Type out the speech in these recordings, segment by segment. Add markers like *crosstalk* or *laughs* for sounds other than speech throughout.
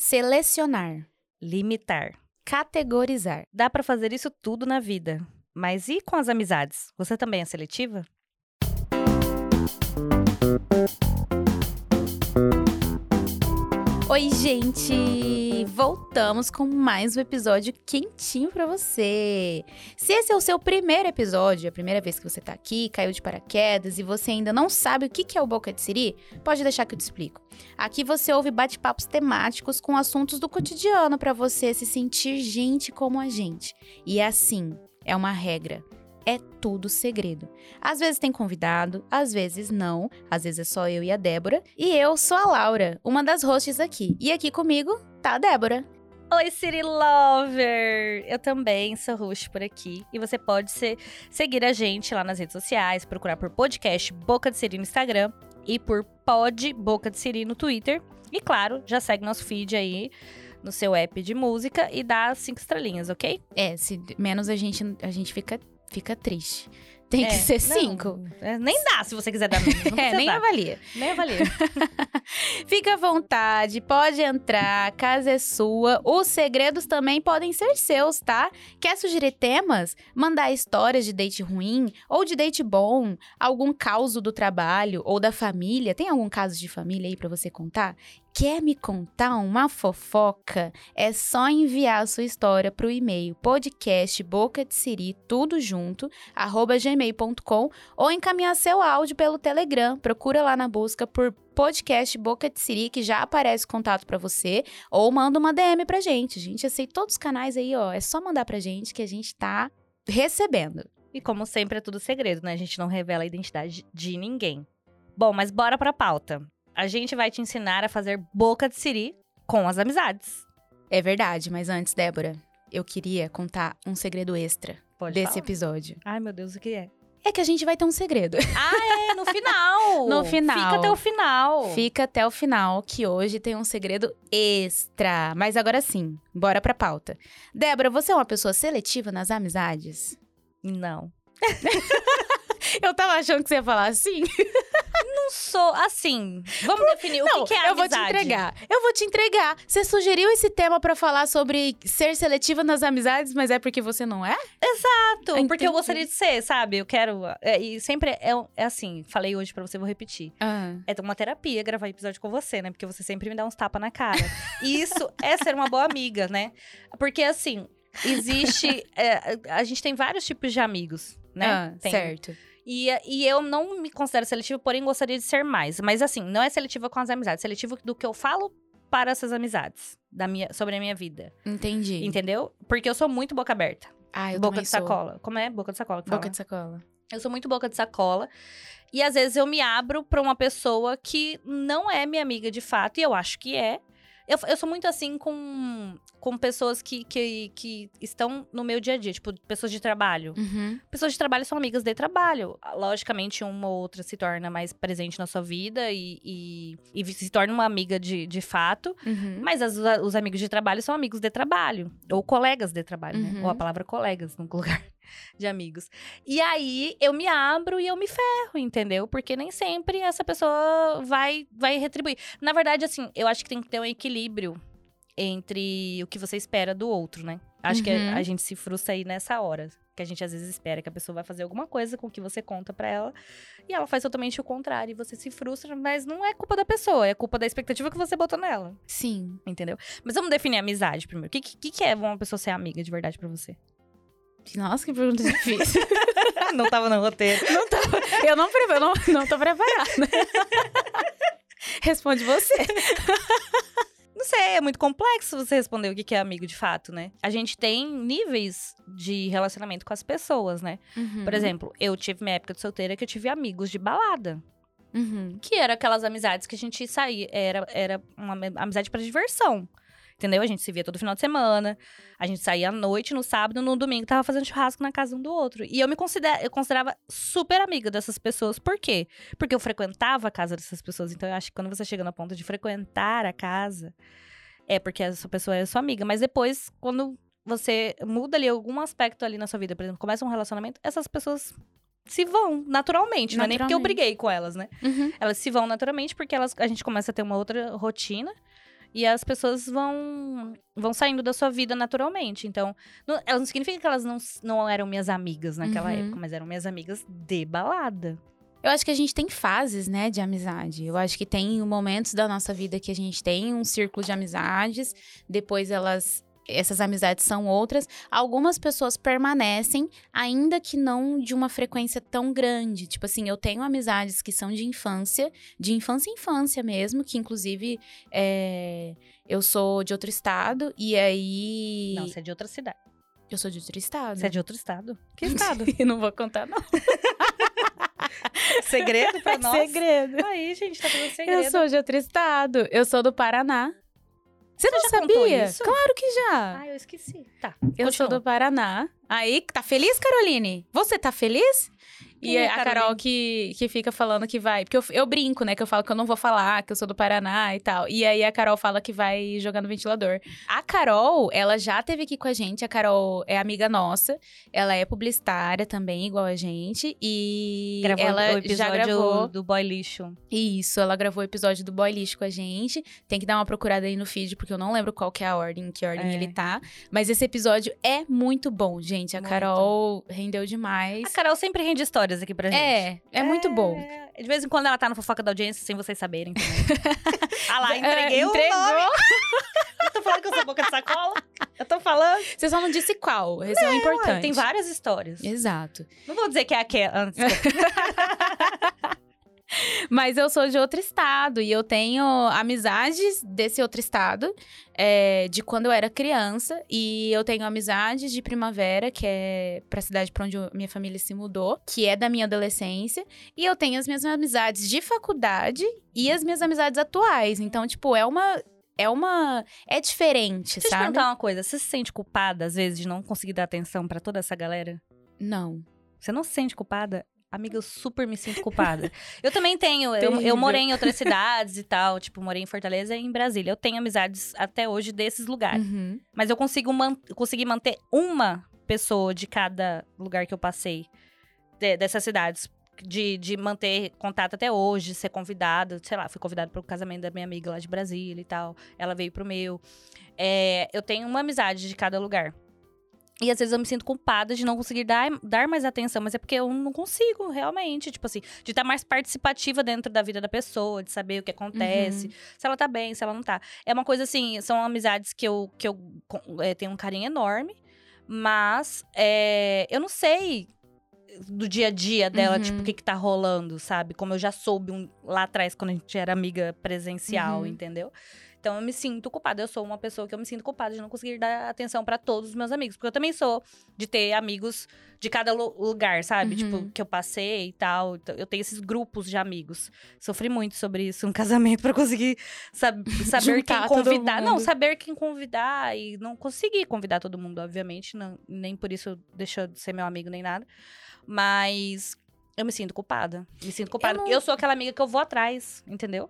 Selecionar. Limitar. Categorizar. Dá pra fazer isso tudo na vida. Mas e com as amizades? Você também é seletiva? Oi, gente! Voltamos com mais um episódio quentinho pra você. Se esse é o seu primeiro episódio, a primeira vez que você tá aqui, caiu de paraquedas e você ainda não sabe o que é o Boca de Siri, pode deixar que eu te explico. Aqui você ouve bate-papos temáticos com assuntos do cotidiano pra você se sentir gente como a gente. E é assim, é uma regra é tudo segredo. Às vezes tem convidado, às vezes não, às vezes é só eu e a Débora. E eu sou a Laura, uma das hosts aqui. E aqui comigo tá a Débora. Oi, Siri Lover! Eu também sou host por aqui. E você pode ser, seguir a gente lá nas redes sociais, procurar por podcast Boca de Siri no Instagram e por Pod Boca de Siri no Twitter. E claro, já segue nosso feed aí no seu app de música e dá cinco estrelinhas, ok? É, se menos a gente, a gente fica fica triste. Tem é, que ser não, cinco. É, nem dá se você quiser dar menos. *laughs* é, nem dar. avalia. Nem avalia. *laughs* Fica à vontade, pode entrar, a casa é sua. Os segredos também podem ser seus, tá? Quer sugerir temas? Mandar histórias de date ruim ou de date bom? Algum caos do trabalho ou da família? Tem algum caso de família aí para você contar? Quer me contar uma fofoca? É só enviar a sua história para o e-mail podcast boca de siri, tudo junto, arroba gmail.com ou encaminhar seu áudio pelo Telegram. Procura lá na busca por podcast Boca de Siri, que já aparece contato para você, ou manda uma DM pra gente. A gente aceita todos os canais aí, ó. É só mandar pra gente que a gente tá recebendo. E como sempre é tudo segredo, né? A gente não revela a identidade de ninguém. Bom, mas bora pra pauta a gente vai te ensinar a fazer boca de siri com as amizades. É verdade, mas antes, Débora, eu queria contar um segredo extra Pode desse falar. episódio. Ai, meu Deus, o que é? É que a gente vai ter um segredo. *laughs* Ah, é, no final. *laughs* no final. Fica até o final. Fica até o final, que hoje tem um segredo extra. Mas agora sim, bora pra pauta. Débora, você é uma pessoa seletiva nas amizades? Não. *laughs* eu tava achando que você ia falar assim. Não sou assim. Vamos definir não, o que, que é amizade. Eu vou te entregar. Eu vou te entregar. Você sugeriu esse tema para falar sobre ser seletiva nas amizades, mas é porque você não é? Exato. Entendi. Porque eu gostaria de ser, sabe? Eu quero. É, e sempre é, é, assim. Falei hoje para você, vou repetir. Uhum. É uma terapia gravar episódio com você, né? Porque você sempre me dá uns tapas na cara. e isso é ser uma boa amiga, né? Porque assim. Existe. *laughs* É, a gente tem vários tipos de amigos, né? Ah, tem, certo. E, e eu não me considero seletiva, porém gostaria de ser mais. Mas assim, não é seletiva com as amizades, seletiva do que eu falo para essas amizades da minha, sobre a minha vida. Entendi. Entendeu? Porque eu sou muito boca aberta. Ah, eu Boca de sou. sacola. Como é? Boca de sacola. boca fala. de sacola. Eu sou muito boca de sacola. E às vezes eu me abro para uma pessoa que não é minha amiga de fato, e eu acho que é. Eu, eu sou muito assim com, com pessoas que, que, que estão no meu dia a dia, tipo, pessoas de trabalho. Uhum. Pessoas de trabalho são amigas de trabalho. Logicamente, uma ou outra se torna mais presente na sua vida e, e, e se torna uma amiga de, de fato. Uhum. Mas as, os amigos de trabalho são amigos de trabalho. Ou colegas de trabalho, né? Uhum. Ou a palavra colegas no lugar de amigos. E aí eu me abro e eu me ferro, entendeu? Porque nem sempre essa pessoa vai vai retribuir. Na verdade, assim, eu acho que tem que ter um equilíbrio entre o que você espera do outro, né? Acho uhum. que a, a, gente se frustra aí nessa hora. Que a gente às vezes espera que a pessoa vai fazer alguma coisa com o que você conta para ela. E ela faz totalmente o contrário. E você se frustra, mas não é culpa da pessoa, é culpa da expectativa que você botou nela. Sim. Entendeu? Mas vamos definir amizade primeiro. O que, que, que é uma pessoa ser amiga de verdade para você? Nossa, que pergunta difícil. *laughs* não tava no roteiro. Não tava. Eu não, eu não, não tô preparada. *laughs* Responde você. Não sei, é muito complexo você responder o que é amigo de fato, né? A gente tem níveis de relacionamento com as pessoas, né? Uhum. Por exemplo, eu tive minha época de solteira que eu tive amigos de balada. Uhum. Que eram aquelas amizades que a gente saía, era, era uma amizade para diversão. Entendeu? A gente se via todo final de semana. A gente saía à noite, no sábado, no domingo, tava fazendo churrasco na casa um do outro. E eu me considera, eu considerava super amiga dessas pessoas. Por quê? Porque eu frequentava a casa dessas pessoas. Então eu acho que quando você chega no ponto de frequentar a casa, é porque essa pessoa é sua amiga. Mas depois, quando você muda ali algum aspecto ali na sua vida, por exemplo, começa um relacionamento, essas pessoas se vão naturalmente, não é nem porque eu Naturalmente. briguei com elas, né? Uhum. Elas se vão naturalmente porque elas, a gente começa a ter uma outra rotina. E as pessoas vão vão saindo da sua vida naturalmente. Então, não, elas não significa que elas não, não eram minhas amigas naquela Uhum. época, mas eram minhas amigas de balada. Eu acho que a gente tem fases, né, de amizade. Eu acho que tem momentos da nossa vida que a gente tem um círculo de amizades, depois elas essas amizades são outras. Algumas pessoas permanecem, ainda que não de uma frequência tão grande. Tipo assim, eu tenho amizades que são de infância, de infância infância mesmo, que inclusive é, eu sou de outro estado, e aí. Não, você é de outra cidade. Eu sou de outro estado. Você é de outro estado? Que *laughs* estado? não vou contar, não. segredo pra *laughs* nós? Segredo. Aí, gente, tá fazendo segredo. Eu sou de outro estado. Eu sou do Paraná. Você, não sabia? Claro que já. Ah, eu esqueci. Tá. eu sou do Paraná. Aí, tá feliz, Caroline? Você tá feliz? Quem e é a Carol que, que fica falando que vai. Porque eu, eu brinco, né? Que eu falo que eu não vou falar, que eu sou do Paraná e tal. E aí a Carol fala que vai jogar no ventilador. A Carol, ela já teve aqui com a gente. A Carol é amiga nossa. Ela é publicitária também, igual a gente. E Gravou ela o episódio já gravou. do Boy Lixo. Isso, ela gravou o episódio do Boy Lixo com a gente. Tem que dar uma procurada aí no feed, porque eu não lembro qual que é a ordem, em que ordem É. ele tá. Mas esse episódio é muito bom, gente. A Muito. Carol rendeu demais. A Carol sempre rende histórias aqui pra gente. É, é muito bom. De vez em quando ela tá no fofoca da audiência, sem vocês saberem. *laughs* ah lá, entreguei É, o entregou. nome. *laughs* Eu tô falando que eu sou boca de sacola. Eu tô falando. Você só não disse qual. Esse é o importante. Tem várias histórias. Exato. Não vou dizer que é aquela. *laughs* *laughs* Mas eu sou de outro estado e eu tenho amizades desse outro estado, é, de quando eu era criança. E eu tenho amizades de primavera, que é pra cidade pra onde eu- minha família se mudou, que é da minha adolescência. E eu tenho as minhas amizades de faculdade e as minhas amizades atuais. Então, tipo, é uma. É uma. É diferente, Deixa eu te sabe? perguntar uma coisa. Você se sente culpada, às vezes, de não conseguir dar atenção pra toda essa galera? Não. Você não se sente culpada? Amiga, eu super me sinto culpada. eu também tenho. Eu, eu morei em outras *laughs* cidades e tal. Tipo, morei em Fortaleza e em Brasília. Eu tenho amizades até hoje desses lugares. Uhum. Mas eu consigo man consegui manter uma pessoa de cada lugar que eu passei de- dessas cidades. De, de manter contato até hoje, ser convidada, sei lá, fui convidada para o casamento da minha amiga lá de Brasília e tal. Ela veio pro meu. É, eu tenho uma amizade de cada lugar. E às vezes eu me sinto culpada de não conseguir dar, dar mais atenção, mas é porque eu não consigo, realmente. Tipo assim, de estar mais participativa dentro da vida da pessoa, de saber o que acontece, se ela tá bem, se ela não tá. É uma coisa assim, são amizades que eu, que eu é, tenho um carinho enorme, mas é, eu não sei do dia a dia dela, Uhum. tipo, o que que tá rolando, sabe? Como eu já soube um- lá atrás, quando a gente era amiga presencial, Uhum. entendeu? Então eu me sinto culpada. Eu sou uma pessoa que eu me sinto culpada de não conseguir dar atenção pra todos os meus amigos. Porque eu também sou de ter amigos de cada lu- lugar, sabe? Uhum. Tipo, que eu passei e tal. Então, Eu tenho esses grupos de amigos. Sofri muito sobre isso no *laughs* casamento pra conseguir sab saber quem convidar. Não, saber quem convidar. E não consegui convidar todo mundo, obviamente. Não, nem por isso deixou de ser meu amigo nem nada. Mas eu me sinto culpada. Me sinto culpada. não- porque Eu sou aquela amiga que eu vou atrás, entendeu?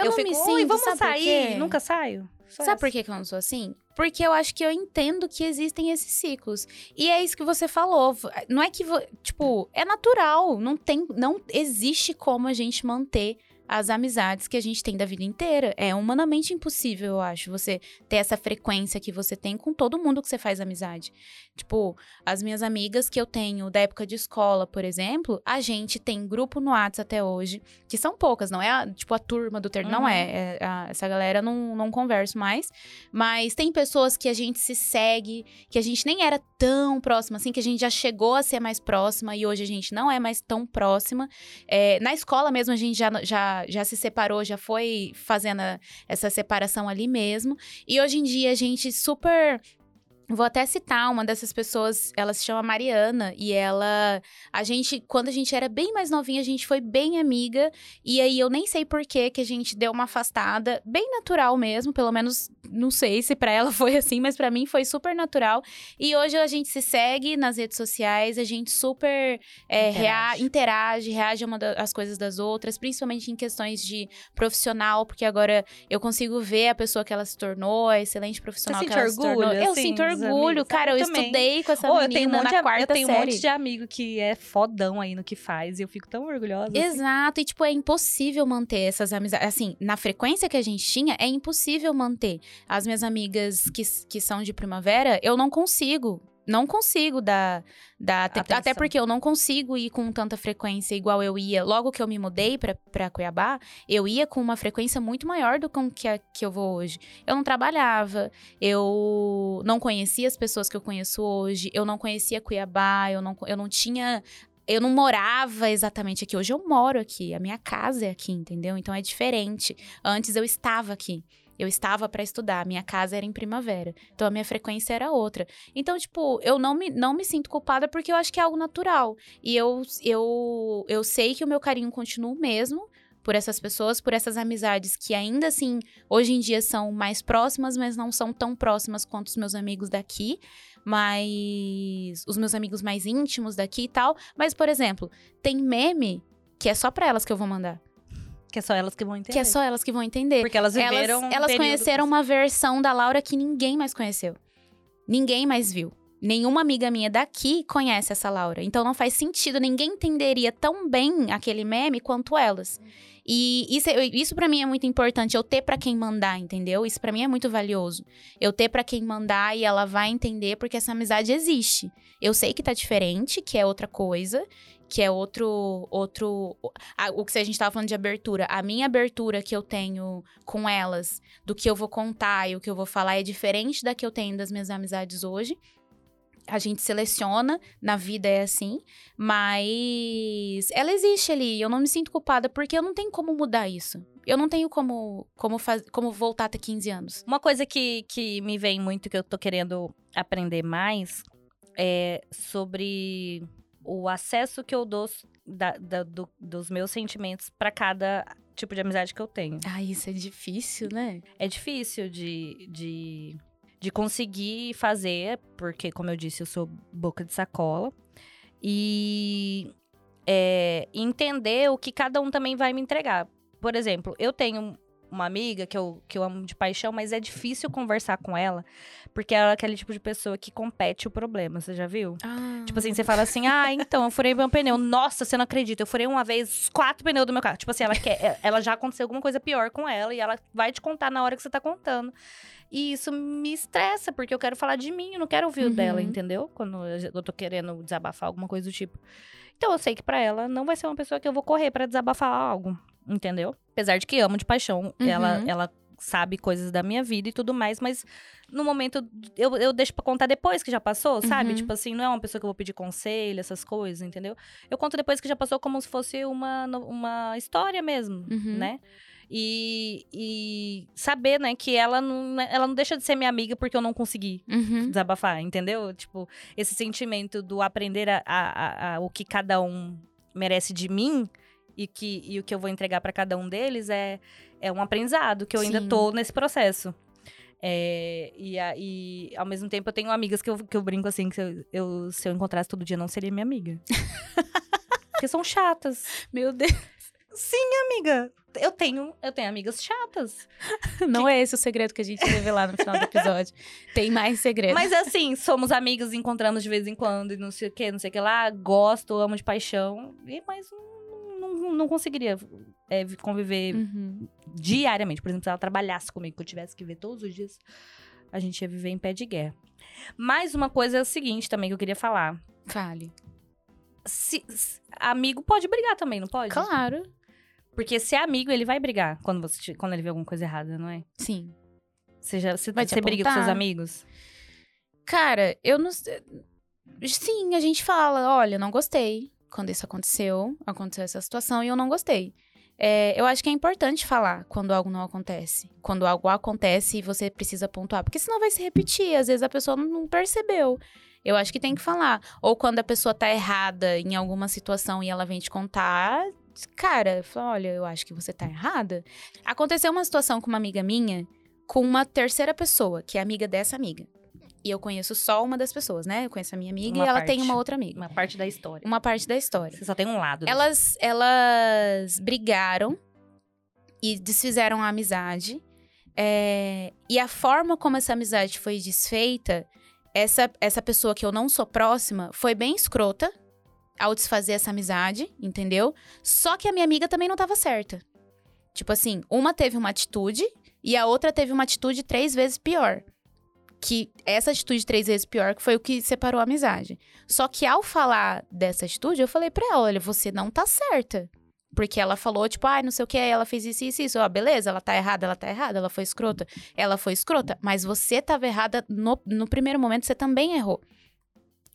Eu, não fico, me "Oi, sinto, vamos sair? Nunca saio. Sou Sabe essa. por que, que eu não sou assim? Porque eu acho que eu entendo que existem esses ciclos. E é isso que você falou. Não é que, tipo, é natural. Não tem, não existe como a gente manter as amizades que a gente tem da vida inteira. É humanamente impossível, eu acho, você ter essa frequência que você tem com todo mundo que você faz amizade. Tipo, as minhas amigas que eu tenho da época de escola, por exemplo, a gente tem grupo no WhatsApp até hoje, que são poucas, não é a, tipo a turma do ter, não Uhum. é, é a- essa galera não, não converso mais, mas tem pessoas que a gente se segue, que a gente nem era tão próxima assim, que a gente já chegou a ser mais próxima e hoje a gente não é mais tão próxima. É, na escola mesmo a gente já, já, já se separou, já foi fazendo a- essa separação ali mesmo. E hoje em dia a gente super. Vou até citar uma dessas pessoas, ela se chama Mariana, e ela. A gente, quando a gente era bem mais novinha, a gente foi bem amiga, e aí eu nem sei por que que a gente deu uma afastada, bem natural mesmo, pelo menos não sei se pra ela *laughs* foi assim, mas pra mim foi super natural. E hoje a gente se segue nas redes sociais, a gente super é, rea- Interage. interage, reage uma das coisas das outras, principalmente em questões de profissional, porque agora eu consigo ver a pessoa que ela se tornou, a excelente profissional que ela se orgulho, tornou. Eu assim, sinto orgulho. Orgulho. Cara, eu Eu estudei com essa Ô, menina eu tenho um monte, na de, quarta eu tenho um série. monte de amigo que é fodão aí no que faz e eu fico tão orgulhosa. assim. Exato, e tipo, é impossível manter essas amizades. Assim, na frequência que a gente tinha, é impossível manter. As minhas amigas que, que são de primavera, eu não consigo. Não consigo dar, dar até, até porque eu não consigo ir com tanta frequência igual eu ia. Logo que eu me mudei pra, pra Cuiabá, eu ia com uma frequência muito maior do que, a- que eu vou hoje. Eu não trabalhava, eu não conhecia as pessoas que eu conheço hoje, eu não conhecia Cuiabá, eu não, eu não tinha eu não morava exatamente aqui. Hoje eu moro aqui, a minha casa é aqui, entendeu? Então é diferente. Antes eu estava aqui. Eu estava para estudar, minha casa era em primavera. Então a minha frequência era outra. Então, tipo, eu não me, não me sinto culpada porque eu acho que é algo natural. E eu, eu, eu sei que o meu carinho continua o mesmo por essas pessoas, por essas amizades que ainda assim, hoje em dia são mais próximas, mas não são tão próximas quanto os meus amigos daqui mas os meus amigos mais íntimos daqui e tal. Mas, por exemplo, tem meme que é só pra elas que eu vou mandar. Que é só elas que vão entender. Que é só elas que vão entender. Porque elas Elas, viveram. um elas conheceram uma versão da Laura que ninguém mais conheceu. Ninguém mais viu. Nenhuma amiga minha daqui conhece essa Laura. Então não faz sentido, ninguém entenderia tão bem aquele meme quanto elas. E isso, é- isso para mim é muito importante, eu ter pra quem mandar, entendeu? Isso pra mim é muito valioso. Eu ter pra quem mandar e ela vai entender porque essa amizade existe. Eu sei que tá diferente, que é outra coisa, que é outro outro a- o que a gente tava falando de abertura, a minha abertura que eu tenho com elas, do que eu vou contar e o que eu vou falar é diferente da que eu tenho das minhas amizades hoje. A gente seleciona, na vida é assim, mas ela existe ali. Eu não me sinto culpada porque eu não tenho como mudar isso. Eu não tenho como como, faz, como voltar até 15 anos. Uma coisa que, que me vem muito, que eu tô querendo aprender mais, é sobre o acesso que eu dou da- da- do- dos meus sentimentos pra cada tipo de amizade que eu tenho. Ah, isso é difícil, né? É difícil de, de, de conseguir fazer, porque, como eu disse, eu sou boca de sacola. E é, entender o que cada um também vai me entregar. Por exemplo, eu tenho uma amiga que eu, que eu amo de paixão, mas é difícil conversar com ela, porque ela é aquele tipo de pessoa que compete o problema, você já viu? Ah, Tipo assim, você fala assim, ah, então, eu furei meu pneu. Nossa, você não acredita, eu furei uma vez quatro pneus do meu carro. Tipo assim, ela quer, ela já aconteceu alguma coisa pior com ela e ela vai te contar na hora que você tá contando. E isso me estressa, porque eu quero falar de mim, eu não quero ouvir o Uhum. dela, entendeu? Quando eu tô querendo desabafar alguma coisa do tipo. Então eu sei que pra ela não vai ser uma pessoa que eu vou correr pra desabafar algo, entendeu? Apesar de que amo de paixão, Uhum. ela, ela sabe coisas da minha vida e tudo mais, mas no momento eu, eu deixo pra contar depois que já passou, sabe? Uhum. Tipo assim, não é uma pessoa que eu vou pedir conselho, essas coisas, entendeu? Eu conto depois que já passou como se fosse uma, uma história mesmo, Uhum. né? E, e saber, né, que ela não, ela não deixa de ser minha amiga porque eu não consegui Uhum. desabafar, entendeu? Tipo, esse sentimento do aprender a, a- a- a- o que cada um merece de mim e, que, e o que eu vou entregar pra cada um deles é, é um aprendizado que eu ainda Sim. tô nesse processo. É, e, a- e, ao mesmo tempo eu tenho amigas que eu, que eu brinco assim, que se eu, eu- se eu encontrasse todo dia não seria minha amiga. *laughs* Porque são chatas. Meu Deus. Amiga, eu tenho, eu tenho amigas chatas. *laughs* Não é esse o segredo que a gente revelar no final do episódio. *laughs* Tem mais segredo. Mas assim, somos amigos, encontramos de vez em quando, e não sei o que, não sei o que lá, gosto, amo de paixão, e, mas não, não, não conseguiria é, vi- conviver Uhum. diariamente. Por exemplo, se ela trabalhasse comigo, que eu tivesse que ver todos os dias, a gente ia viver em pé de guerra. Mais uma coisa é o seguinte também que eu queria falar. Fale. Se, se- amigo pode brigar também, não pode? Claro. Porque se é amigo, ele vai brigar quando, você, quando ele vê alguma coisa errada, não é? Sim. Você, já, você, Vai você briga com seus amigos? Cara, eu não sei. Sim, a gente fala, olha, não gostei quando isso aconteceu, aconteceu essa situação e eu não gostei. É, eu acho que é importante falar quando algo não acontece. Quando algo acontece e você precisa pontuar. Porque senão vai se repetir. Às vezes a pessoa não- percebeu. Eu acho que tem que falar. Ou quando a pessoa tá errada em alguma situação e ela vem te contar. Cara, fala, olha, eu acho que você tá errada. Aconteceu uma situação com uma amiga minha com uma terceira pessoa, que é amiga dessa amiga. E eu conheço só uma das pessoas, né? Eu conheço a minha amiga Uma e ela tem parte. uma outra amiga. Uma parte da história. Uma parte da história. Você só tem um lado. da Elas, elas brigaram e desfizeram a amizade. É, e a forma como essa amizade foi desfeita essa, essa pessoa que eu não sou próxima foi bem escrota ao desfazer essa amizade, entendeu? Só que a minha amiga também não tava certa. Tipo assim, uma teve uma atitude e a outra teve uma atitude três vezes pior. Que essa atitude três vezes pior que foi o que separou a amizade. Só que ao falar dessa atitude, eu falei pra ela: olha, você não tá certa. Porque ela falou, tipo, ai, ah, não sei o que, ela fez isso, isso, isso. Ó, beleza, ela tá errada, ela tá errada, ela foi escrota. Ela foi escrota, mas você tava errada no, no primeiro momento, você também errou.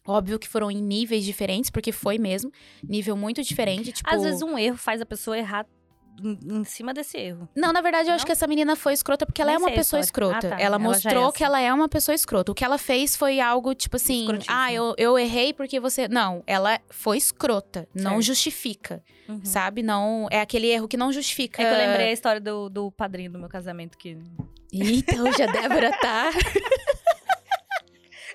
Óbvio que foram em níveis diferentes, porque foi mesmo. Nível muito diferente, tipo... Às vezes um erro faz a pessoa errar em, cima desse erro. Não, na verdade, eu não? acho que essa menina foi escrota porque ela é uma pessoa escrota. Ah, tá. Ela, ela mostrou é que ela é uma pessoa escrota. O que ela fez foi algo tipo assim: ah, eu, eu errei porque você. Não, ela foi escrota. Certo. Não justifica. Uhum. Sabe? Não. É aquele erro que não justifica. É que eu lembrei a história do, do padrinho do meu casamento que. Eita, hoje a Débora tá. *laughs*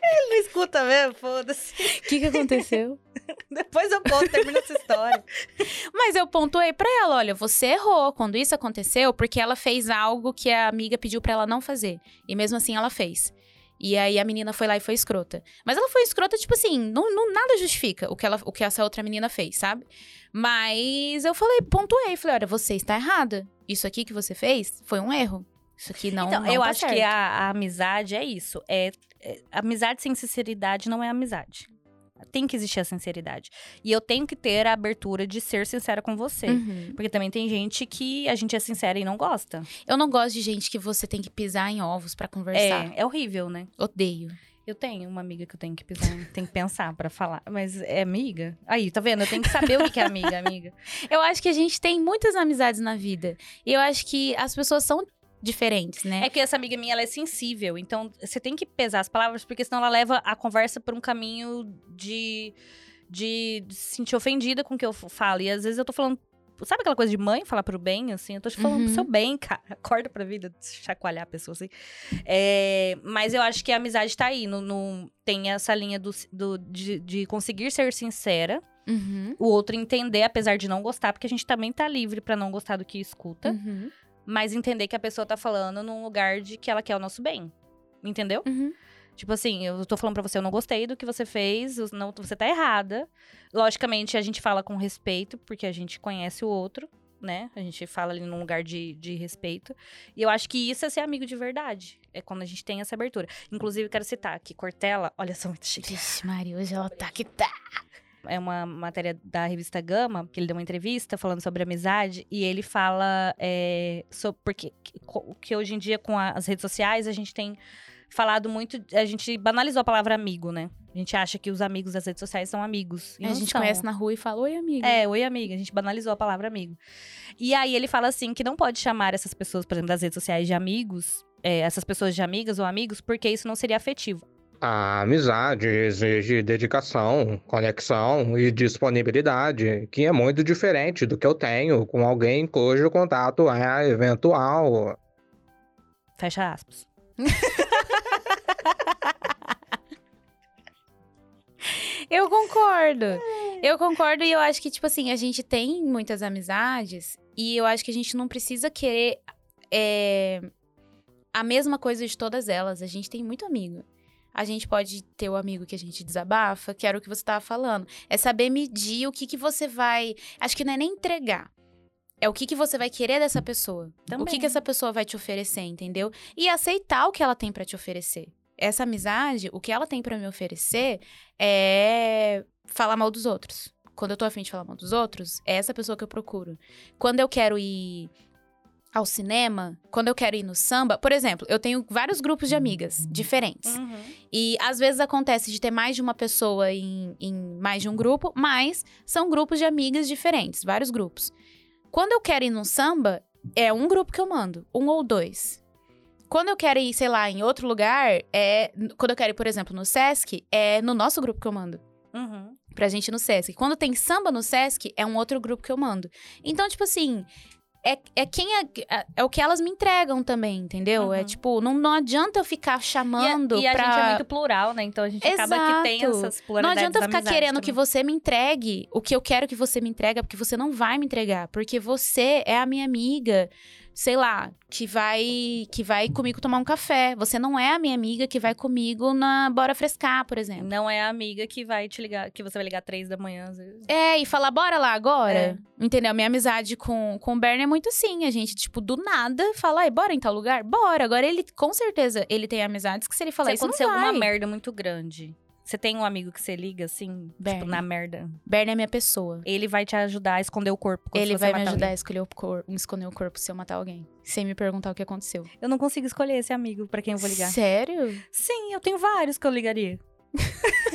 Ele não escuta mesmo, foda-se. O *laughs* que, que aconteceu? *laughs* Depois eu conto, termina essa história. *laughs* Mas eu pontuei pra ela: olha, você errou quando isso aconteceu, porque ela fez algo que a amiga pediu pra ela não fazer. E mesmo assim ela fez. E aí a menina foi lá e foi escrota. Mas ela foi escrota, tipo assim, não, não nada justifica o que, ela, o que essa outra menina fez, sabe? Mas eu falei, pontuei, falei, olha, você está errada. Isso aqui que você fez foi um erro. Isso aqui não. Então, não eu tá acho certo. que a, a, amizade é isso. É, é, amizade sem sinceridade não é amizade. Tem que existir a sinceridade. E eu tenho que ter a abertura de ser sincera com você. Uhum. Porque também tem gente que a gente é sincera e não gosta. Eu não gosto de gente que você tem que pisar em ovos para conversar. É, é horrível, né? Odeio. Eu tenho uma amiga que eu tenho que pisar, *laughs* tenho que pensar para falar. Mas é amiga? Aí, tá vendo? Eu tenho que saber o que é amiga, amiga. *laughs* Eu acho que a gente tem muitas amizades na vida. E eu acho que as pessoas são diferentes, né? É que essa amiga minha, ela é sensível. Então, você tem que pesar as palavras, porque senão ela leva a conversa por um caminho de, de, se sentir ofendida com o que eu falo. E às vezes eu tô falando Sabe aquela coisa de mãe falar pro bem, assim? Eu tô te falando uhum. pro seu bem, cara. Acorda pra vida, chacoalhar a pessoa, assim. É, mas eu acho que a amizade tá aí. No, no tem essa linha do, do de, de, conseguir ser sincera. Uhum. O outro entender, apesar de não gostar, porque a gente também tá livre para não gostar do que escuta. Uhum mas entender que a pessoa tá falando num lugar de que ela quer o nosso bem. Entendeu? Uhum. Tipo assim, eu tô falando pra você, eu não gostei do que você fez, não, você tá errada. Logicamente, a gente fala com respeito, porque a gente conhece o outro, né? A gente fala ali num lugar de, de respeito. E eu acho que isso é ser amigo de verdade. É quando a gente tem essa abertura. Inclusive, quero citar aqui, Cortella, olha só muito chique. Vixe, Maria, hoje ela tá que tá é uma matéria da revista Gama, que ele deu uma entrevista falando sobre amizade, e ele fala é, sobre porque que hoje em dia, com as redes sociais, a gente tem falado muito. A gente banalizou a palavra amigo, né? A gente acha que os amigos das redes sociais são amigos. a gente são. conhece na rua e fala, oi, amigo. É, oi, amiga. A gente banalizou a palavra amigo. E aí ele fala assim que não pode chamar essas pessoas, por exemplo, das redes sociais de amigos, é, essas pessoas de amigas ou amigos, porque isso não seria afetivo. A amizade exige dedicação, conexão e disponibilidade, que é muito diferente do que eu tenho com alguém cujo contato é eventual. Fecha aspas. *laughs* eu concordo. Eu concordo e eu acho que, tipo assim, a gente tem muitas amizades e eu acho que a gente não precisa querer é, a mesma coisa de todas elas. A gente tem muito amigo. A gente pode ter o amigo que a gente desabafa, que era o que você estava falando. É saber medir o que, que você vai. Acho que não é nem entregar. É o que, que você vai querer dessa pessoa. Também. O que, que essa pessoa vai te oferecer, entendeu? E aceitar o que ela tem para te oferecer. Essa amizade, o que ela tem para me oferecer é falar mal dos outros. Quando eu tô afim de falar mal dos outros, é essa pessoa que eu procuro. Quando eu quero ir ao cinema, quando eu quero ir no samba, por exemplo, eu tenho vários grupos de amigas diferentes. Uhum. E às vezes acontece de ter mais de uma pessoa em, em, mais de um grupo, mas são grupos de amigas diferentes, vários grupos. Quando eu quero ir no samba, é um grupo que eu mando, um ou dois. Quando eu quero ir, sei lá, em outro lugar, é. Quando eu quero ir, por exemplo, no Sesc, é no nosso grupo que eu mando. Uhum. Pra gente no Sesc. Quando tem samba no Sesc, é um outro grupo que eu mando. Então, tipo assim, é, é quem é, é, é, o que elas me entregam também, entendeu? É uhum. É tipo, não, não adianta eu ficar chamando e a, e pra... a gente é muito plural, né? Então a gente Exato. acaba que tem essas pluralidades Não adianta eu ficar querendo também. que você me entregue o que eu quero que você me entregue, porque você não vai me entregar. Porque você é a minha amiga sei lá, que vai que vai comigo tomar um café. Você não é a minha amiga que vai comigo na Bora Frescar, por exemplo. Não é a amiga que vai te ligar, que você vai ligar três da manhã. às vezes. É, e falar, bora lá agora. É. Entendeu? Minha amizade com, com o Bernie é muito assim. A gente, tipo, do nada, fala, ai, bora em tal lugar? Bora. Agora, ele, com certeza, ele tem amizades que se ele falar Se isso, não acontecer vai. alguma merda muito grande, você tem um amigo que você liga, assim, Bernie. tipo, na merda. Bernie é minha pessoa. Ele vai te ajudar a esconder o corpo. ele vai me ajudar a alguém. escolher o, cor, esconder o corpo se eu matar alguém. Sem me perguntar o que aconteceu. Eu não consigo escolher esse amigo pra quem eu vou ligar. Sério? Sim, eu tenho vários que eu ligaria. *laughs*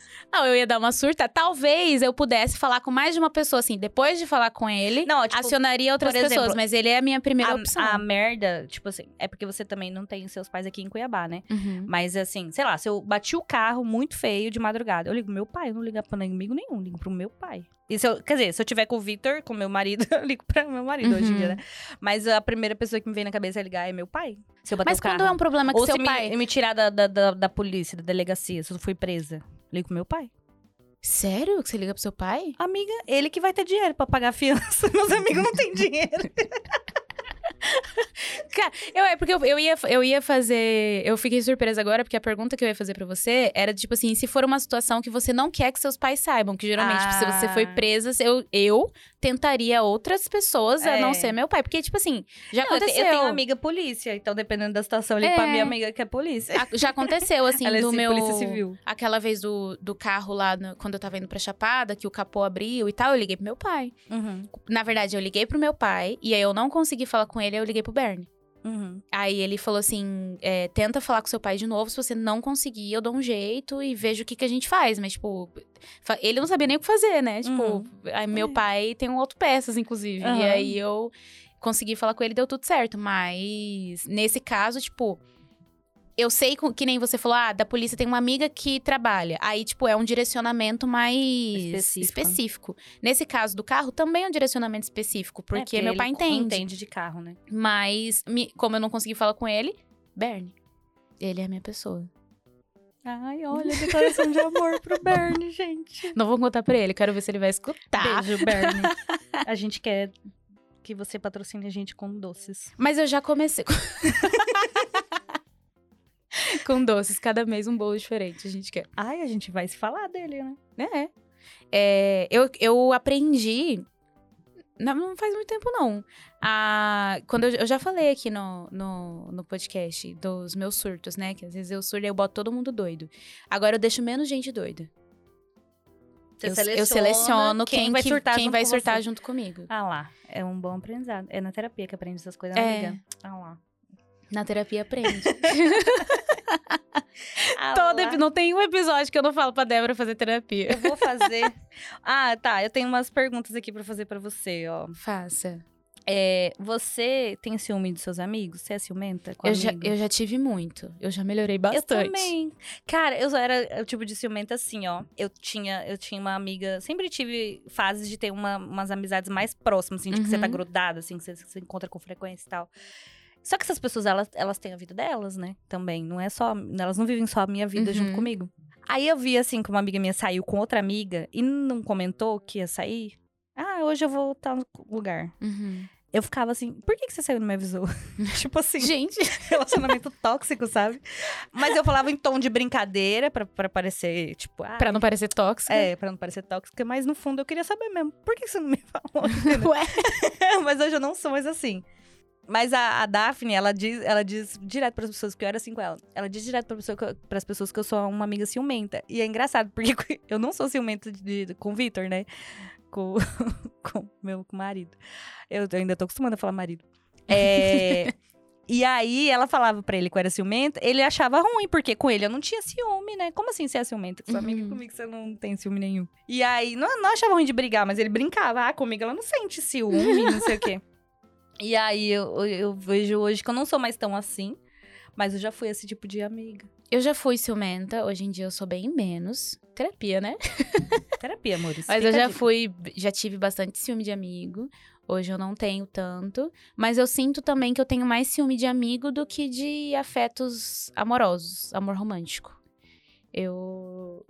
*laughs* Não, eu ia dar uma surta. Talvez eu pudesse falar com mais de uma pessoa, assim. Depois de falar com ele, Não, tipo, acionaria outras exemplo, pessoas. Mas ele é a minha primeira a, opção. a merda, tipo assim, é porque você também não tem seus pais aqui em Cuiabá, né? Uhum. Mas assim, sei lá, se eu bati o carro muito feio de madrugada, eu ligo pro meu pai, eu não ligo pra amigo nenhum, ligo pro meu pai. E se eu, quer dizer, se eu tiver com o Victor, com meu marido, *laughs* eu ligo pra meu marido hoje em dia, Uhum. né? Mas a primeira pessoa que me vem na cabeça é ligar é meu pai. Se eu bater Mas o carro. quando é um problema que Ou seu se pai. me, me tirar da, da, da, da polícia, da delegacia, se eu fui presa, ligo pro meu pai. Sério? Que você liga pro seu pai? Amiga, ele que vai ter dinheiro pra pagar a fiança. *laughs* Meus amigos não têm dinheiro. *laughs* Cara, eu, é porque eu, eu, ia, eu ia fazer. Eu fiquei surpresa agora, porque a pergunta que eu ia fazer pra você era tipo assim: se for uma situação que você não quer que seus pais saibam, que geralmente, tipo, se você foi Ah. presa, eu, eu tentaria outras pessoas a É. não ser meu pai. Porque, tipo assim, já Não, eu te- aconteceu. Eu tenho amiga polícia, então dependendo da situação, eu ligo pra É. minha amiga que é polícia. A- Já aconteceu, *laughs* assim, Ela é do meu. polícia civil. Aquela vez do, do carro lá, no- quando eu tava indo pra Chapada, que o capô abriu e tal, eu liguei pro meu pai. Uhum, Na verdade, eu liguei pro meu pai, e aí eu não consegui falar com ele, eu liguei pro Bernie. uhum. Aí ele falou assim: é, tenta falar com seu pai de novo. Se você não conseguir, eu dou um jeito e vejo o que, que a gente faz. Mas, tipo, ele não sabia nem o que fazer, né? Tipo, Uhum. aí meu É. pai tem um autopeças, inclusive. E Aham. aí eu consegui falar com ele e deu tudo certo. Mas nesse caso, tipo. Eu sei que nem você falou, ah, da polícia tem uma amiga que trabalha. Aí, tipo, é um direcionamento mais Específico. específico. Nesse caso do carro, também é um direcionamento específico, porque, É, meu ele pai entende. entende de carro, né? Mas, me- como eu não consegui falar com ele, Bernie. Ele é a minha pessoa. Ai, olha, declaração de amor pro Bernie, *laughs* gente. Não vou contar pra ele, quero ver se ele vai escutar. Beijo, Bernie. *laughs* A gente quer que você patrocine a gente com doces. Mas eu já comecei *laughs* *laughs* com... doces, cada mês um bolo diferente, a gente quer. Ai, a gente vai se falar dele, né? É. É, eu, eu aprendi. Não, não faz muito tempo, não. A, quando eu, eu já falei aqui no, no, no podcast dos meus surtos, né? Que às vezes eu surdo e eu boto todo mundo doido. Agora eu deixo menos gente doida. Você eu, seleciona eu seleciono quem, vai que- surtar quem junto vai com surtar você. junto comigo. Ah lá, é um bom aprendizado. É na terapia que aprende essas coisas, É. amiga. Ah lá. Na terapia aprende. *laughs* Ah Todo epi- não tem um episódio que eu não falo pra Débora fazer terapia. Eu vou fazer. *laughs* ah, tá. Eu tenho umas perguntas aqui pra fazer pra você, ó. Faça. É, você tem ciúme dos seus amigos? Você é ciumenta Eu já, eu já tive muito. Eu já melhorei Eu bastante. também. Cara, eu era o tipo de ciumenta assim, ó. Eu tinha, eu tinha uma amiga. Sempre tive fases de ter uma- umas amizades mais próximas, assim, de que você tá Uhum. grudado, assim, que você se encontra com frequência e tal. Só que essas pessoas, elas, elas têm a vida delas, né? Também. Não é só. Elas não vivem só a minha vida junto Uhum. comigo. Aí eu vi, assim, que uma amiga minha saiu com outra amiga e não comentou que ia sair. Ah, hoje eu vou estar no lugar. Uhum. Eu ficava assim, por que, que você saiu e não me avisou? *laughs* tipo assim Gente, *laughs* relacionamento tóxico, sabe? Mas eu falava em tom de brincadeira, pra, pra parecer, tipo, ah, pra não parecer tóxica. é, pra não parecer tóxica, mas no fundo eu queria saber mesmo, por que você não me falou? *laughs* Ué. mas hoje eu não sou mais assim. Mas a, a Daphne, ela diz, ela diz direto pras pessoas, que eu era assim com ela. Ela diz direto pra pessoa, eu- pras pessoas que eu sou uma amiga ciumenta. E é engraçado, porque *laughs* eu não sou ciumenta de- de- com o Vitor, né? Com *laughs* com meu com marido. Eu ainda tô acostumada a falar marido. É, *laughs* e aí, ela falava pra ele que eu era ciumenta, ele achava ruim, porque com ele eu não tinha ciúme, né? Como assim você é ciumenta? Com sua amiga Uhum. comigo você não tem ciúme nenhum. E aí, não, não achava ruim de brigar, mas ele brincava. Ah, comigo ela não sente ciúme, não sei o quê. E aí, eu, eu vejo hoje que eu não sou mais tão assim, mas eu já fui esse tipo de amiga. Eu já fui ciumenta, hoje em dia eu sou bem menos. Terapia, né? *laughs* Terapia, amores. Mas eu já fui, já tive bastante ciúme de amigo. Hoje eu não tenho tanto. Mas eu sinto também que eu tenho mais ciúme de amigo do que de afetos amorosos, amor romântico. Eu.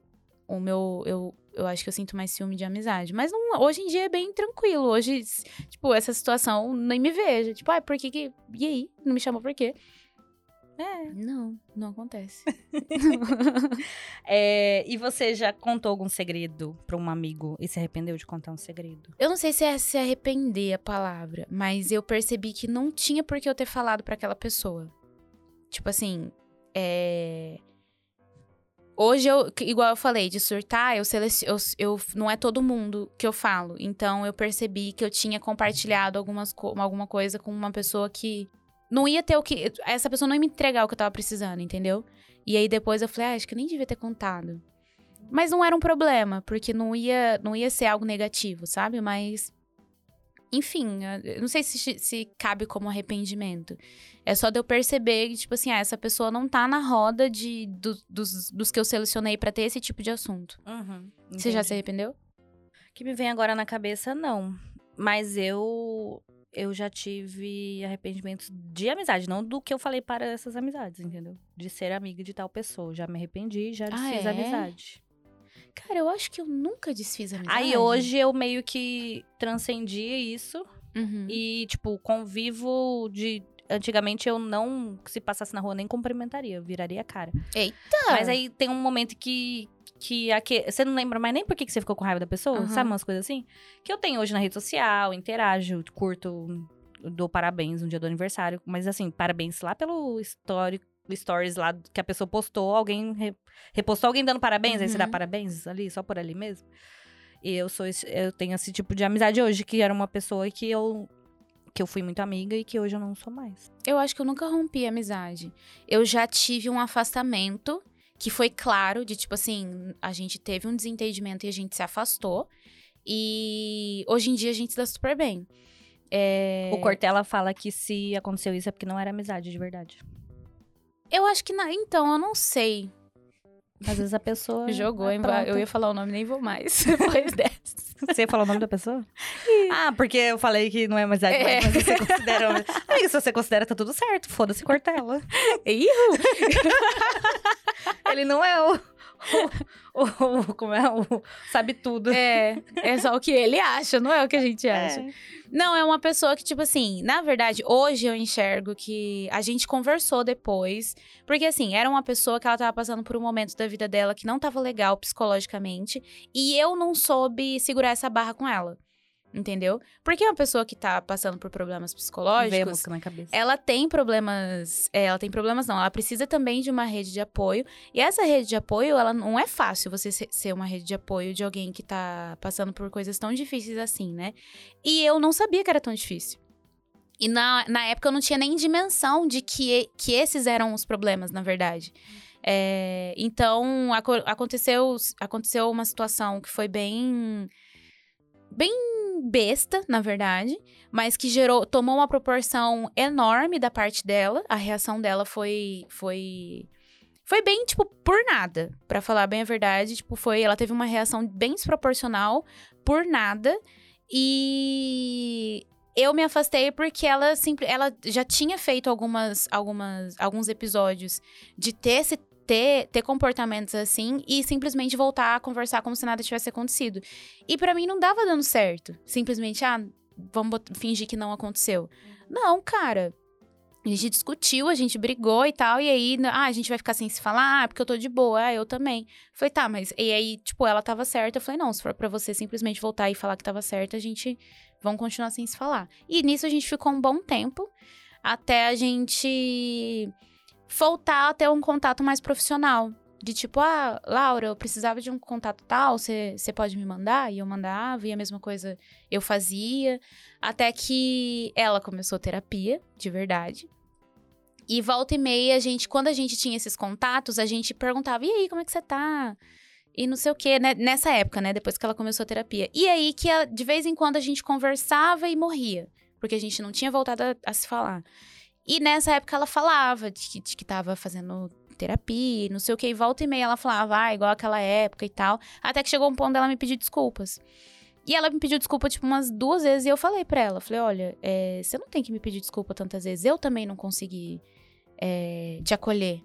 O meu. Eu eu acho que eu sinto mais ciúme de amizade. Mas não, hoje em dia é bem tranquilo. Hoje, tipo, essa situação nem me vejo. Tipo, ai, por que que. E aí? Não me chamou por quê? É. Não, não acontece. *laughs* É, E você já contou algum segredo pra um amigo e se arrependeu de contar um segredo? Eu não sei se é se arrepender a palavra, mas eu percebi que não tinha por que eu ter falado pra aquela pessoa. Tipo assim, é. Hoje eu, igual eu falei, de surtar, eu, selec... eu, eu não é todo mundo que eu falo. Então eu percebi que eu tinha compartilhado algumas alguma coisa com uma pessoa que não ia ter o que. Essa pessoa não ia me entregar o que eu tava precisando, entendeu? E aí depois eu falei, ah, acho que eu nem devia ter contado. Mas não era um problema, porque não ia, não ia ser algo negativo, sabe? Mas. Enfim, eu não sei se, se cabe como arrependimento. É só de eu perceber que, tipo assim, ah, essa pessoa não tá na roda de, do- dos, dos que eu selecionei pra ter esse tipo de assunto. Você já se arrependeu? Que me vem agora na cabeça, não. Mas eu eu já tive arrependimentos de amizade, não do que eu falei para essas amizades, entendeu? De ser amiga de tal pessoa. Já me arrependi, já Ah, desfiz é? amizade. Cara, eu acho que eu nunca desfiz amizade. Aí hoje eu meio que transcendi isso Uhum. e, tipo, convivo de. Antigamente eu não, se passasse na rua, nem cumprimentaria, eu viraria a cara. Eita! Mas aí tem um momento que. que aque- você não lembra mais nem por que, você ficou com raiva da pessoa, Aham. sabe? Umas coisas assim. Que eu tenho hoje na rede social, interajo, curto, dou parabéns no dia do aniversário. Mas assim, parabéns lá pelo story, stories lá que a pessoa postou, alguém re- repostou alguém dando parabéns, aí você dá Uhum. parabéns ali, só por ali mesmo. E eu sou esse- eu tenho esse tipo de amizade hoje, que era uma pessoa que eu. Que eu fui muito amiga e que hoje eu não sou mais. Eu acho que eu nunca rompi a amizade. Eu já tive um afastamento que foi claro, de tipo assim, a gente teve um desentendimento e a gente se afastou. E hoje em dia a gente se dá super bem. É, O Cortella fala que se aconteceu isso é porque não era amizade de verdade. Eu acho que. Na... Então, eu não sei. Às vezes a pessoa. *laughs* Jogou, é hein? pronta. eu ia falar o nome, nem vou mais. *laughs* Depois dessa. Você ia falar o nome da pessoa? ah, porque eu falei que não é amizade, É. mas você considera. Amiga, se você considera, tá tudo certo. Foda-se Cortella. Ih, *laughs* Ele não é o. *laughs* O, o- como é? O sabe tudo. É, é só o que ele acha, não é o que a gente acha. É. Não, é uma pessoa que, tipo assim, na verdade, hoje eu enxergo que a gente conversou depois. Porque, assim, era uma pessoa que ela tava passando por um momento da vida dela que não tava legal psicologicamente. E eu não soube segurar essa barra com ela. Entendeu? Porque uma pessoa que tá passando por problemas psicológicos. música na cabeça. Ela tem problemas. é, ela tem problemas, não. Ela precisa também de uma rede de apoio. E essa rede de apoio, ela não é fácil você se- ser uma rede de apoio de alguém que tá passando por coisas tão difíceis assim, né? E eu não sabia que era tão difícil. E na, na época eu não tinha nem dimensão de que, que esses eram os problemas, na verdade. É, então, aco- aconteceu, aconteceu uma situação que foi bem. bem besta, na verdade mas que gerou, tomou uma proporção enorme da parte dela. A reação dela foi foi foi bem tipo por nada, Pra falar bem a verdade, tipo foi, ela teve uma reação bem desproporcional por nada e eu me afastei porque ela sempre ela já tinha feito algumas algumas alguns episódios de ter esse ter, ter comportamentos assim e simplesmente voltar a conversar como se nada tivesse acontecido. E pra mim não dava dando certo. Simplesmente, ah, vamos fingir que não aconteceu. Não, cara. A gente discutiu, a gente brigou e tal, e aí, ah, a gente vai ficar sem se falar, ah, porque eu tô de boa, ah, eu também. Falei, tá, mas. E aí, tipo, ela tava certa. Eu falei, não, se for pra você simplesmente voltar e falar que tava certa, a gente. Vamos continuar sem se falar. E nisso a gente ficou um bom tempo, até a gente voltar a ter um contato mais profissional. De tipo, ah, Laura, eu precisava de um contato tal, você pode me mandar? E eu mandava, e a mesma coisa eu fazia. Até que ela começou terapia, de verdade. E volta e meia, a gente, quando a gente tinha esses contatos, a gente perguntava, e aí, como é que você tá? E não sei o quê, né? Nessa época, né? Depois que ela começou a terapia. E aí que de vez em quando a gente conversava e morria. Porque a gente não tinha voltado a, a se falar. E nessa época ela falava de que, de que tava fazendo terapia, não sei o que, e volta e meia ela falava, ah, igual aquela época e tal. Até que chegou um ponto dela me pedir desculpas. E ela me pediu desculpa, tipo, umas duas vezes, e eu falei pra ela, falei, olha, é, você não tem que me pedir desculpa tantas vezes, eu também não consegui é, te acolher.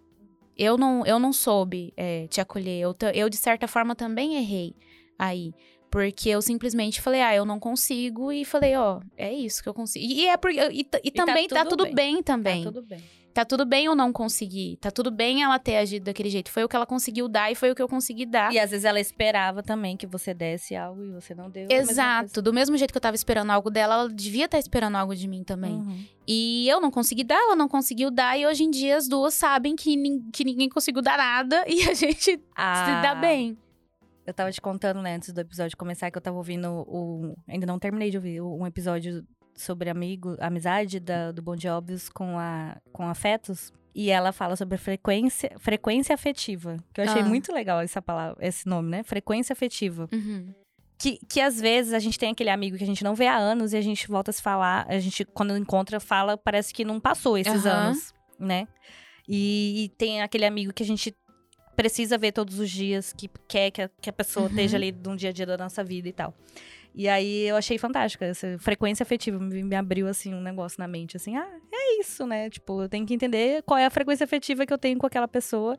Eu não, eu não soube é, te acolher, eu, eu, de certa forma, também errei aí. Porque eu simplesmente falei, ah, eu não consigo. E falei, ó, é isso que eu consigo. E, é porque. E, e também tá tudo, bem, também. Tá tudo bem. Tá tudo bem eu não conseguir. Tá tudo bem ela ter agido daquele jeito. Foi o que ela conseguiu dar e foi o que eu consegui dar. E às vezes ela esperava também que você desse algo e você não deu. Exato. Do mesmo jeito que eu tava esperando algo dela, ela devia estar esperando algo de mim também. Uhum. E eu não consegui dar, ela não conseguiu dar. E hoje em dia as duas sabem que, que ninguém conseguiu dar nada *laughs* e a gente se dá Ah, bem. Eu tava te contando, né, antes do episódio começar, que eu tava ouvindo o. Ainda não terminei de ouvir um episódio sobre amigo, amizade da, do Bom de Óbvios com, a, com afetos. E ela fala sobre frequência, frequência afetiva. Que eu achei Ah. muito legal essa palavra, esse nome, né? Frequência afetiva. Uhum. Que, que às vezes a gente tem aquele amigo que a gente não vê há anos e a gente volta a se falar, a gente, quando encontra, fala, parece que não passou esses Aham. anos, né? E, e tem aquele amigo que a gente precisa ver todos os dias, que quer que a, que a pessoa Uhum. esteja ali no dia a dia da nossa vida e tal. E aí eu achei fantástica essa frequência afetiva, me, me abriu assim um negócio na mente, assim, ah, é isso, né? Tipo, eu tenho que entender qual é a frequência afetiva que eu tenho com aquela pessoa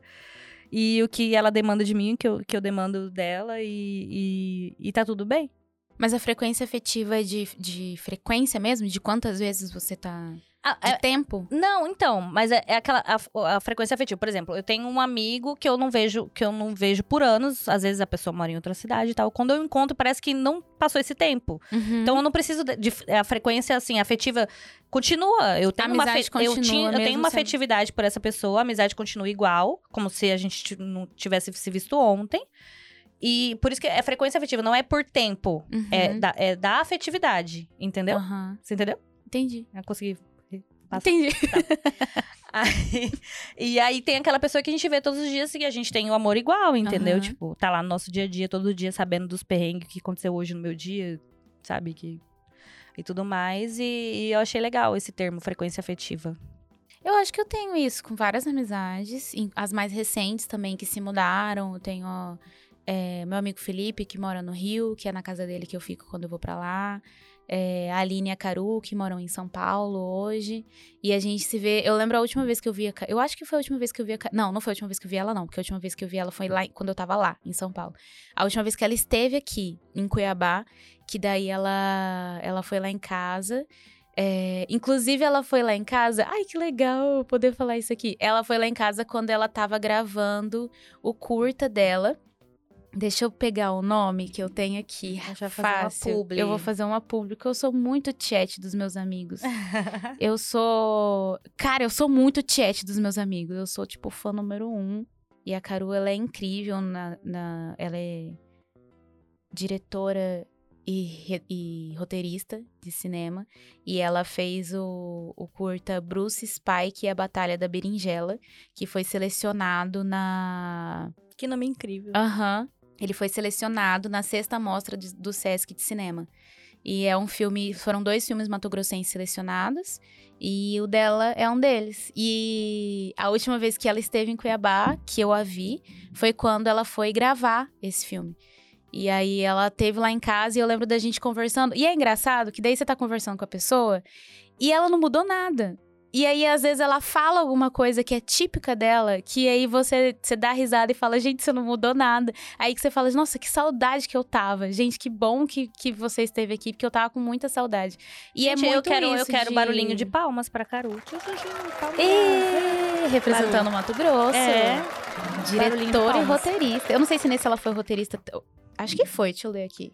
e o que ela demanda de mim, que eu, que eu demando dela e, e, e tá tudo bem. Mas a frequência afetiva é de, de frequência mesmo? De quantas vezes você tá. Ah, De é- tempo? não, então, mas é, é aquela a, a frequência afetiva. Por exemplo, eu tenho um amigo que eu não vejo, que eu não vejo por anos. Às vezes a pessoa mora em outra cidade e tal. Quando eu encontro, parece que não passou esse tempo. Uhum. Então eu não preciso de, de- a frequência assim afetiva continua. Eu tenho uma amizade afe- eu, continua tinha, eu tenho uma afetividade por essa pessoa, a amizade continua igual, como se a gente não tivesse se visto ontem. E por isso que é frequência afetiva, não é por tempo, Uhum. é, da, é da afetividade, entendeu? Aham. Você entendeu? Entendi. Eu consegui Passa- Entendi. *laughs* Aí- e aí tem aquela pessoa que a gente vê todos os dias e a gente tem o amor igual, entendeu? Aham. Tipo, tá lá no nosso dia a dia, todo dia, sabendo dos perrengues que aconteceu hoje no meu dia, sabe? Que... E tudo mais. E, e eu achei legal esse termo, frequência afetiva. Eu acho que eu tenho isso com várias amizades, as mais recentes também que se mudaram. Eu tenho ó, é, meu amigo Felipe, que mora no Rio, que é na casa dele que eu fico quando eu vou pra lá. É, a Aline e a Caru, que moram em São Paulo hoje. E a gente se vê. Eu lembro a última vez que eu vi a Eu acho que foi a última vez que eu vi a Não, não foi a última vez que eu vi ela, não. Porque a última vez que eu vi ela foi lá quando eu tava lá, em São Paulo. A última vez que ela esteve aqui, em Cuiabá, que daí ela, ela foi lá em casa. É, inclusive, ela foi lá em casa. Ai, que legal poder falar isso aqui. Ela foi lá em casa quando ela tava gravando o curta dela. Deixa eu pegar o nome que eu tenho aqui. Vai fazer uma publi. Eu vou fazer uma porque eu sou muito chat dos meus amigos. *laughs* eu sou. Cara, eu sou muito chat dos meus amigos. Eu sou, tipo, fã número um. E a Caru, ela é incrível na. na- ela é diretora e, e roteirista de cinema. E ela fez o, o curta Bruce Spike e a Batalha da Berinjela, que foi selecionado na. que nome incrível. Aham. Ele foi selecionado na sexta mostra de- do Sesc de Cinema. E é um filme. Foram dois filmes matogrossenses selecionados. E o dela é um deles. E a última vez que ela esteve em Cuiabá, que eu a vi, foi quando ela foi gravar esse filme. E aí ela teve lá em casa e eu lembro da gente conversando. E é engraçado que daí você tá conversando com a pessoa e ela não mudou nada. E aí, às vezes, ela fala alguma coisa que é típica dela, que aí você, você dá risada e fala, gente, você não mudou nada. Aí que você fala, nossa, que saudade que eu tava. Gente, que bom que, que você esteve aqui, porque eu tava com muita saudade. E Gente, é muito eu quero, eu quero de... barulhinho de palmas pra Caru. Palmas. Ê, representando Mato Grosso. É. Diretora e roteirista. Eu não sei se nesse ela foi roteirista. Acho que foi, deixa eu ler aqui.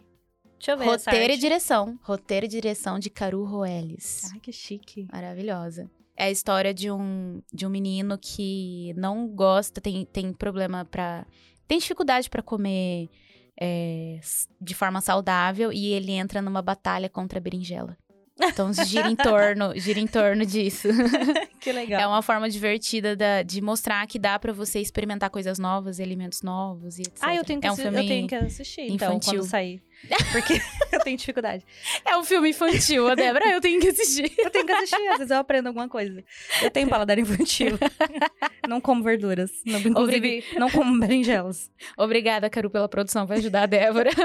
Deixa eu ver Roteiro e direção. Roteiro e direção de Caru Roelis. Ai, que chique. Maravilhosa. É a história de um, de um menino que não gosta, tem, tem problema pra. Tem dificuldade pra comer é, de forma saudável e ele entra numa batalha contra a berinjela. Então gira em *laughs* torno, gira em torno disso. *laughs* Que legal. É uma forma divertida da- de mostrar que dá pra você experimentar coisas novas, alimentos novos e etc. Ah, eu tenho que, é um assi- filme eu tenho que assistir, então, infantil. quando sair. Porque *laughs* eu tenho dificuldade. É um filme infantil, a Débora, eu tenho que assistir. Eu tenho que assistir, às vezes eu aprendo alguma coisa. Eu tenho paladar infantil. *laughs* não como verduras. Não, inclusive, não como berinjelas. Obrigada, Caru, pela produção, vai ajudar a Débora. *laughs*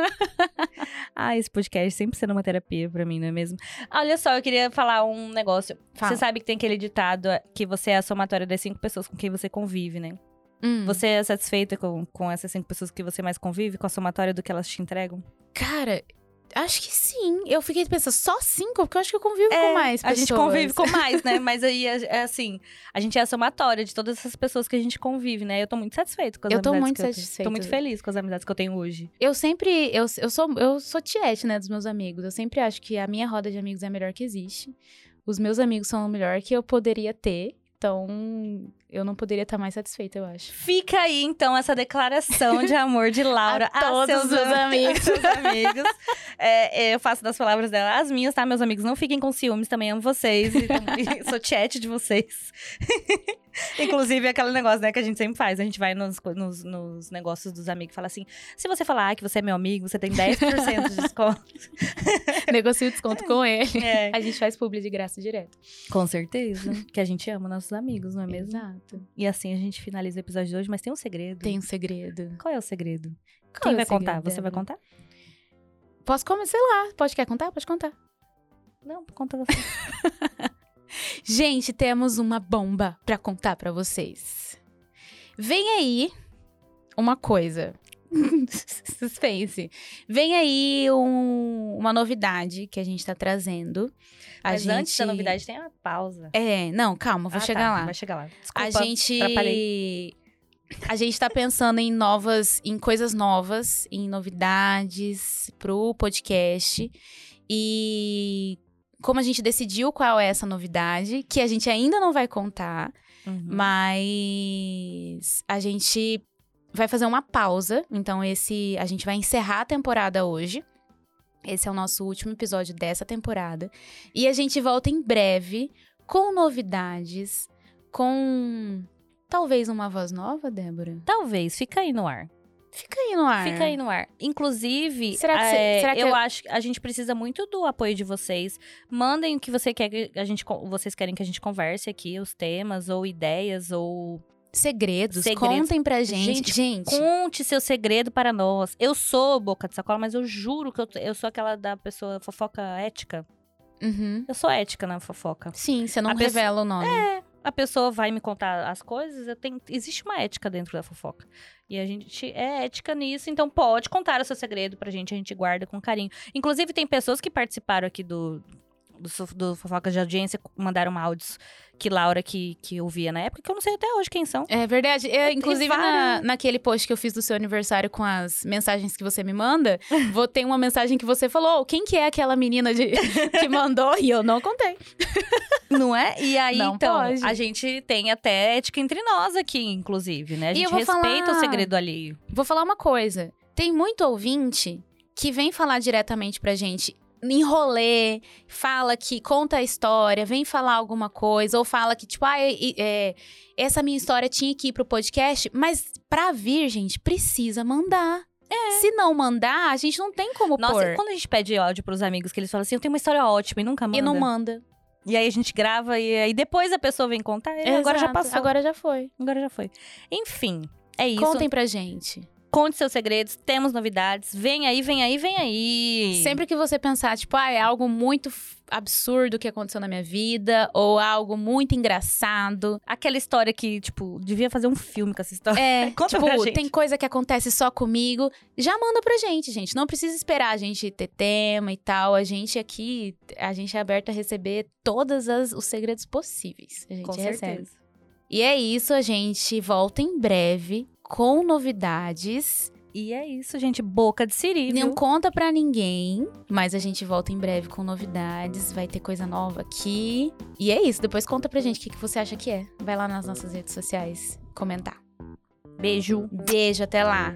Ah, esse podcast sempre sendo uma terapia pra mim, não é mesmo? Olha só, eu queria falar um negócio. Fala. Você sabe que tem aquele ditado que você é a somatória das cinco pessoas com quem você convive, né? Hum. Você é satisfeita com, com essas cinco pessoas que você mais convive, com a somatória do que elas te entregam? Cara, acho que sim. Eu fiquei pensando, só cinco? Porque eu acho que eu convivo É, com mais A pessoas. gente convive com *laughs* mais, né? Mas aí é, assim, a gente é a somatória de todas essas pessoas que a gente convive, né? Eu tô muito satisfeita com as Eu tô amizades muito que eu satisfeita. Tô muito feliz com as amizades que eu tenho hoje. Eu sempre. Eu, eu, sou, eu sou tiete, né, dos meus amigos. Eu sempre acho que a minha roda de amigos é a melhor que existe. Os meus amigos são o melhor que eu poderia ter. Então, eu não poderia estar mais satisfeita, eu acho. Fica aí, então, essa declaração de amor de *laughs* Laura A todos seus os *laughs* amigos. seus amigos. É, eu faço das palavras dela as minhas, tá? Meus amigos, não fiquem com ciúmes, também amo vocês. E, tam- *laughs* e sou chat de vocês. *laughs* Inclusive, aquele negócio, né, que a gente sempre faz. A gente vai nos, nos, nos negócios dos amigos e fala assim: se você falar que você é meu amigo, você tem 10% de desconto. *laughs* Negocio desconto com ele. É. *laughs* A gente faz publi de graça direto. Com certeza. Que a gente ama nossos amigos, não é mesmo? Exato. E assim a gente finaliza o episódio de hoje, mas tem um segredo. Tem um segredo. Qual é o segredo? Qual Quem é o vai segredo contar? Você vai dela? contar? Posso começar, sei lá. Pode quer contar? Pode contar. Não, conta você. Gente, temos uma bomba pra contar pra vocês. Vem aí uma coisa. *laughs* Suspense. Vem aí um- uma novidade que a gente tá trazendo. A Mas gente... antes da novidade tem uma pausa. É, não, calma, vou Ah, chegar tá, lá. Vai chegar lá. A Desculpa, gente. atrapalhei. A gente tá pensando em novas, em coisas novas, em novidades pro podcast. E como a gente decidiu qual é essa novidade, que a gente ainda não vai contar, Uhum. mas a gente vai fazer uma pausa. Então, esse. A gente vai encerrar a temporada hoje. Esse é o nosso último episódio dessa temporada. E a gente volta em breve com novidades, com. Talvez uma voz nova, Débora? Talvez, fica aí no ar. Fica aí no ar. Fica aí no ar. Inclusive, Será que cê- é, será que eu eu- acho que a gente precisa muito do apoio de vocês. Mandem o que você quer que a gente, vocês querem que a gente converse aqui, os temas ou ideias ou Segredos, Segredos. contem pra gente. Gente, Gente, Conte seu segredo para nós. Eu sou boca de sacola, mas eu juro que eu, eu sou aquela da pessoa fofoca ética. Uhum. Eu sou ética na fofoca. sim, você não A pessoa- revela o nome. A pessoa vai me contar as coisas, eu tenho, existe uma ética dentro da fofoca. E a gente é ética nisso, então pode contar o seu segredo pra gente, a gente guarda com carinho. Inclusive, tem pessoas que participaram aqui do, do, do Fofoca de Audiência, mandaram áudios que Laura que, que ouvia na época, que eu não sei até hoje quem são. É verdade. É, inclusive, na, naquele post que eu fiz do seu aniversário com as mensagens que você me manda, *laughs* vou ter uma mensagem que você falou: "Oh, quem que é aquela menina de- *laughs* que mandou? E eu não contei. *laughs* Não é? E aí, Não então, pode. a gente tem até ética entre nós aqui, inclusive, né? A gente eu respeita falar- o segredo alheio. Vou falar uma coisa. Tem muito ouvinte que vem falar diretamente pra gente. Em rolê, fala que conta a história, vem falar alguma coisa, ou fala que, tipo, ah, e- é, essa minha história tinha que ir pro podcast, mas pra vir, gente, precisa mandar. Se não mandar, a gente não tem como Nossa, pôr. quando a gente pede áudio pros amigos que eles falam assim, eu tenho uma história ótima e nunca manda. E não manda. E aí a gente grava e aí depois a pessoa vem contar. e agora já passou. Agora já foi. Agora já foi. Enfim, é isso. Contem pra gente. Conte seus segredos, temos novidades. Vem aí, vem aí, vem aí. Sempre que você pensar, tipo, ah, é algo muito absurdo que aconteceu na minha vida, ou algo muito engraçado. Aquela história que, tipo, devia fazer um filme com essa história. É, *laughs* Conta tipo, pra gente. tem coisa que acontece só comigo. Já manda pra gente, gente. Não precisa esperar a gente ter tema e tal. A gente aqui, a gente é aberto a receber todos os segredos possíveis. A gente Com recebe. certeza. E é isso, a gente volta em breve com novidades. E é isso, gente. Boca de siri, Não conta pra ninguém, mas a gente volta em breve com novidades. Vai ter coisa nova aqui. E é isso. Depois conta pra gente o que, que você acha que é. Vai lá nas nossas redes sociais comentar. Beijo. Beijo, até lá.